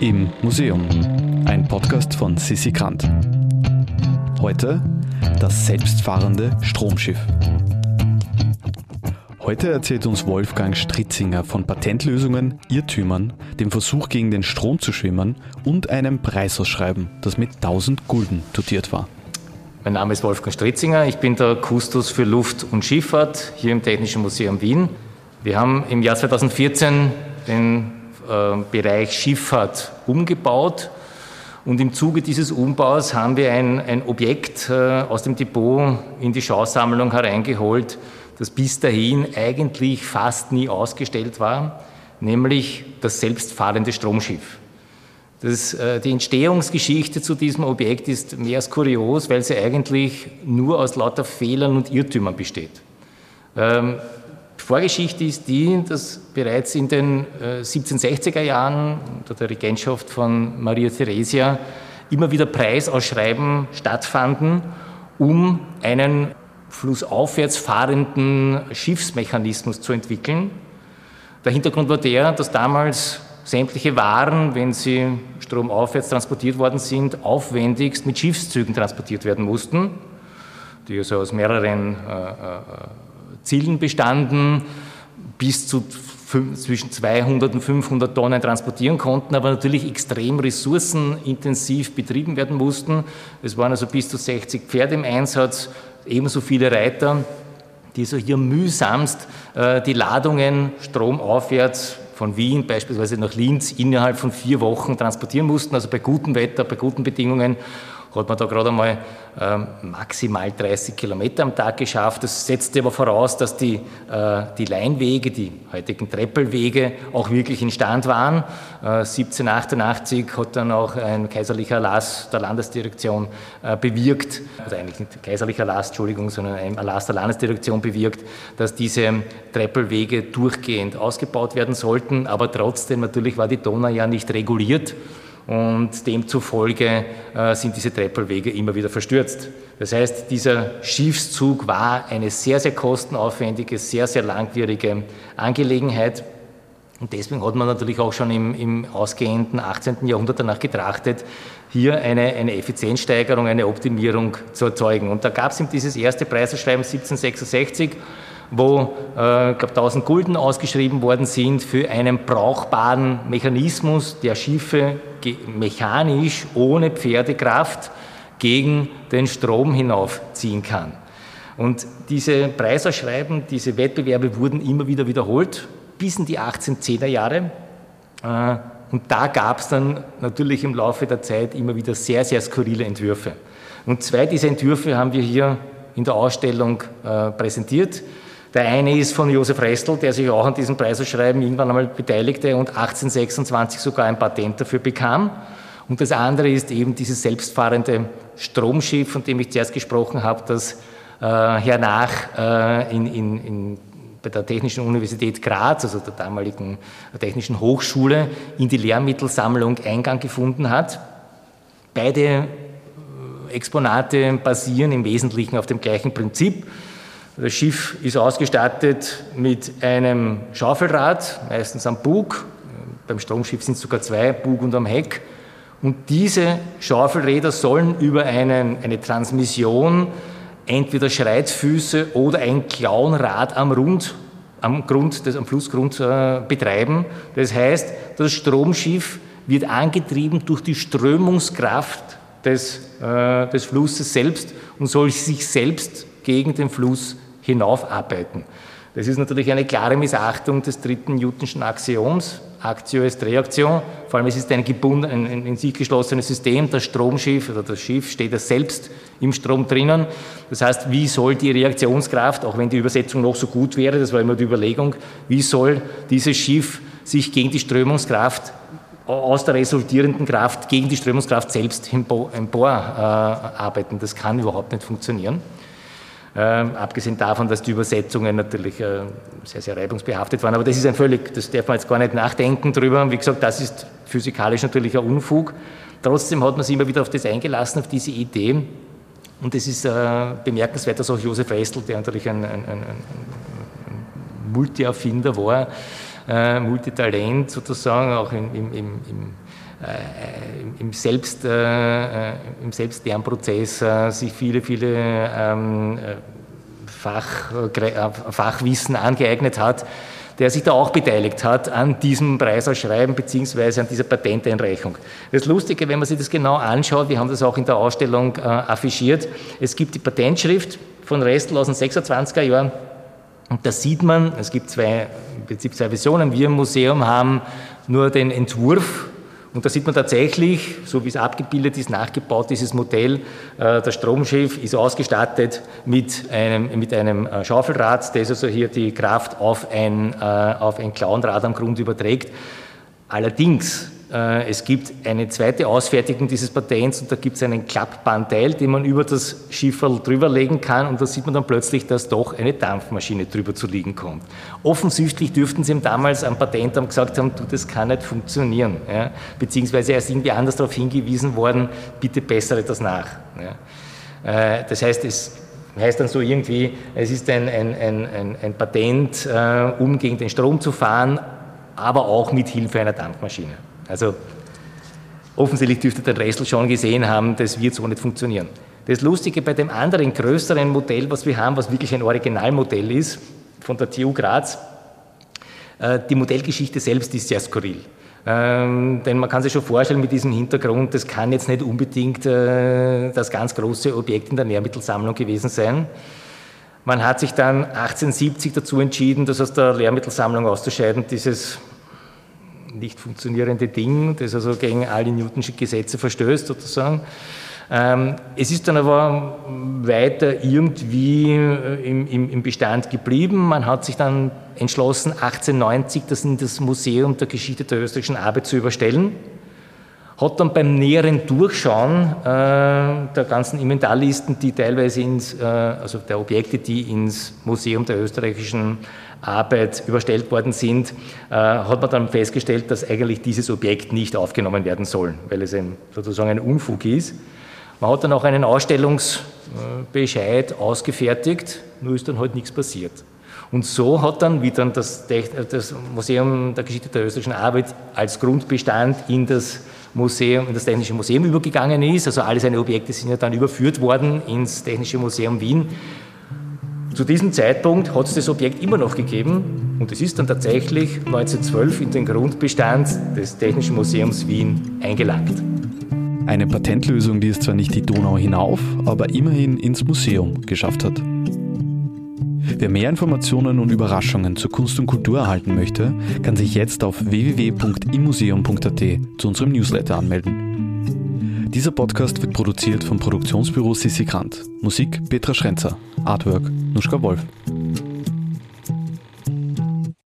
Im Museum. Ein Podcast von Sissi Grant. Heute das selbstfahrende Stromschiff. Heute erzählt uns Wolfgang Stritzinger von Patentlösungen, Irrtümern, dem Versuch gegen den Strom zu schwimmen und einem Preisausschreiben, das mit 1000 Gulden dotiert war. Mein Name ist Wolfgang Stritzinger, ich bin der Kustos für Luft- und Schifffahrt hier im Technischen Museum Wien. Wir haben im Jahr 2014 den Bereich Schifffahrt umgebaut und im Zuge dieses Umbaus haben wir ein, ein Objekt äh, aus dem Depot in die Schausammlung hereingeholt, das bis dahin eigentlich fast nie ausgestellt war, nämlich das selbstfahrende Stromschiff. Das, äh, die Entstehungsgeschichte zu diesem Objekt ist mehr als kurios, weil sie eigentlich nur aus lauter Fehlern und Irrtümern besteht. Vorgeschichte ist die, dass bereits in den äh, 1760er Jahren unter der Regentschaft von Maria Theresia immer wieder Preisausschreiben stattfanden, um einen flussaufwärts fahrenden Schiffsmechanismus zu entwickeln. Der Hintergrund war der, dass damals sämtliche Waren, wenn sie stromaufwärts transportiert worden sind, aufwendigst mit Schiffszügen transportiert werden mussten, die also aus mehreren äh, äh, Zielen bestanden, bis zu zwischen 200 und 500 Tonnen transportieren konnten, aber natürlich extrem ressourcenintensiv betrieben werden mussten. Es waren also bis zu 60 Pferde im Einsatz, ebenso viele Reiter, die so hier mühsamst äh, die Ladungen stromaufwärts von Wien beispielsweise nach Linz innerhalb von vier Wochen transportieren mussten, also bei gutem Wetter, bei guten Bedingungen hat man da gerade einmal ähm, maximal 30 Kilometer am Tag geschafft. Das setzte aber voraus, dass die, äh, die Leinwege, die heutigen Treppelwege, auch wirklich in Stand waren. Äh, 1788 hat dann auch ein kaiserlicher Erlass der Landesdirektion äh, bewirkt, oder eigentlich nicht kaiserlicher Erlass, Entschuldigung, sondern ein Erlass der Landesdirektion bewirkt, dass diese Treppelwege durchgehend ausgebaut werden sollten. Aber trotzdem, natürlich war die Donau ja nicht reguliert und demzufolge äh, sind diese Treppelwege immer wieder verstürzt. Das heißt, dieser Schiffszug war eine sehr, sehr kostenaufwendige, sehr, sehr langwierige Angelegenheit. Und deswegen hat man natürlich auch schon im, im ausgehenden 18. Jahrhundert danach getrachtet, hier eine, eine Effizienzsteigerung, eine Optimierung zu erzeugen. Und da gab es eben dieses erste Preiserschreiben 1766 wo äh, glaube 1000 Gulden ausgeschrieben worden sind für einen brauchbaren Mechanismus, der Schiffe mechanisch ohne Pferdekraft gegen den Strom hinaufziehen kann. Und diese Preisausschreiben, diese Wettbewerbe wurden immer wieder wiederholt, bis in die 1810er Jahre. Äh, und da gab es dann natürlich im Laufe der Zeit immer wieder sehr, sehr skurrile Entwürfe. Und zwei dieser Entwürfe haben wir hier in der Ausstellung äh, präsentiert. Der eine ist von Josef Restel, der sich auch an diesem Preisausschreiben irgendwann einmal beteiligte und 1826 sogar ein Patent dafür bekam. Und das andere ist eben dieses selbstfahrende Stromschiff, von dem ich zuerst gesprochen habe, das äh, hernach äh, in, in, in, bei der Technischen Universität Graz, also der damaligen Technischen Hochschule, in die Lehrmittelsammlung Eingang gefunden hat. Beide äh, Exponate basieren im Wesentlichen auf dem gleichen Prinzip. Das Schiff ist ausgestattet mit einem Schaufelrad, meistens am Bug. Beim Stromschiff sind es sogar zwei, Bug und am Heck. Und diese Schaufelräder sollen über einen, eine Transmission entweder Schreitfüße oder ein Klauenrad am Rund, am Grund, des, am Flussgrund äh, betreiben. Das heißt, das Stromschiff wird angetrieben durch die Strömungskraft des, äh, des Flusses selbst und soll sich selbst gegen den Fluss hinaufarbeiten. Das ist natürlich eine klare Missachtung des dritten Newtonschen Axioms. Aktio ist Reaktion. Vor allem es ist ein, gebunden, ein in sich geschlossenes System. Das Stromschiff oder das Schiff steht ja selbst im Strom drinnen. Das heißt, wie soll die Reaktionskraft, auch wenn die Übersetzung noch so gut wäre, das war immer die Überlegung, wie soll dieses Schiff sich gegen die Strömungskraft aus der resultierenden Kraft gegen die Strömungskraft selbst emporarbeiten. Äh, das kann überhaupt nicht funktionieren. Ähm, abgesehen davon, dass die Übersetzungen natürlich äh, sehr, sehr reibungsbehaftet waren. Aber das ist ein völlig, das darf man jetzt gar nicht nachdenken drüber. Wie gesagt, das ist physikalisch natürlich ein Unfug. Trotzdem hat man sich immer wieder auf das eingelassen, auf diese Idee. Und es ist äh, bemerkenswert, dass auch Josef Restel, der natürlich ein, ein, ein, ein Multi-Erfinder war, äh, Multitalent sozusagen, auch im, im, äh, im, Selbst, äh, im Selbstlernprozess äh, sich viele, viele ähm, Fach, Fachwissen angeeignet hat, der sich da auch beteiligt hat an diesem Preisausschreiben bzw. an dieser Patenteinreichung. Das Lustige, wenn man sich das genau anschaut, wir haben das auch in der Ausstellung äh, affichiert, es gibt die Patentschrift von Restl aus den 26er Jahren und da sieht man, es gibt zwei, im Prinzip zwei Versionen, wir im Museum haben nur den Entwurf und da sieht man tatsächlich, so wie es abgebildet ist, nachgebaut, dieses Modell. Äh, das Stromschiff ist ausgestattet mit einem, mit einem äh, Schaufelrad, das also hier die Kraft auf ein, äh, auf ein Klauenrad am Grund überträgt. Allerdings es gibt eine zweite Ausfertigung dieses Patents und da gibt es einen Klappbandteil, den man über das Schifferl drüberlegen kann und da sieht man dann plötzlich, dass doch eine Dampfmaschine drüber zu liegen kommt. Offensichtlich dürften sie ihm damals am Patentamt gesagt haben, du, das kann nicht funktionieren. Ja? Beziehungsweise er ist irgendwie anders darauf hingewiesen worden, bitte bessere das nach. Ja? Äh, das heißt, es heißt dann so irgendwie, es ist ein, ein, ein, ein Patent, äh, um gegen den Strom zu fahren, aber auch mit Hilfe einer Dampfmaschine. Also offensichtlich dürfte der Ressel schon gesehen haben, das wird so nicht funktionieren. Das Lustige bei dem anderen größeren Modell, was wir haben, was wirklich ein Originalmodell ist, von der TU Graz, äh, die Modellgeschichte selbst ist sehr skurril. Ähm, denn man kann sich schon vorstellen mit diesem Hintergrund, das kann jetzt nicht unbedingt äh, das ganz große Objekt in der Lehrmittelsammlung gewesen sein. Man hat sich dann 1870 dazu entschieden, das aus der Lehrmittelsammlung auszuscheiden, dieses nicht funktionierende Ding, das also gegen alle Newtonschen Gesetze verstößt sozusagen. Ähm, es ist dann aber weiter irgendwie äh, im, Bestand geblieben. Man hat sich dann entschlossen, 1890 das in das Museum der Geschichte der österreichischen Arbeit zu überstellen. Hat dann beim näheren Durchschauen äh, der ganzen Inventarlisten, die teilweise ins, äh, also der Objekte, die ins Museum der österreichischen Arbeit überstellt worden sind, äh, hat man dann festgestellt, dass eigentlich dieses Objekt nicht aufgenommen werden soll, weil es ein, sozusagen ein Unfug ist. Man hat dann auch einen Ausstellungsbescheid ausgefertigt, nur ist dann halt nichts passiert. Und so hat dann, wie dann das, das Museum der Geschichte der österreichischen Arbeit als Grundbestand in das Museum, in das Technische Museum übergegangen ist, also alle seine Objekte sind ja dann überführt worden ins Technische Museum Wien, zu diesem Zeitpunkt hat es das Objekt immer noch gegeben und es ist dann tatsächlich 1912 in den Grundbestand des Technischen Museums Wien eingelangt. Eine Patentlösung, die es zwar nicht die Donau hinauf, aber immerhin ins Museum geschafft hat. Wer mehr Informationen und Überraschungen zur Kunst und Kultur erhalten möchte, kann sich jetzt auf www.immuseum.at zu unserem Newsletter anmelden. Dieser Podcast wird produziert vom Produktionsbüro Sissi Grant. Musik Petra Schrenzer. Artwork Nuschka Wolf.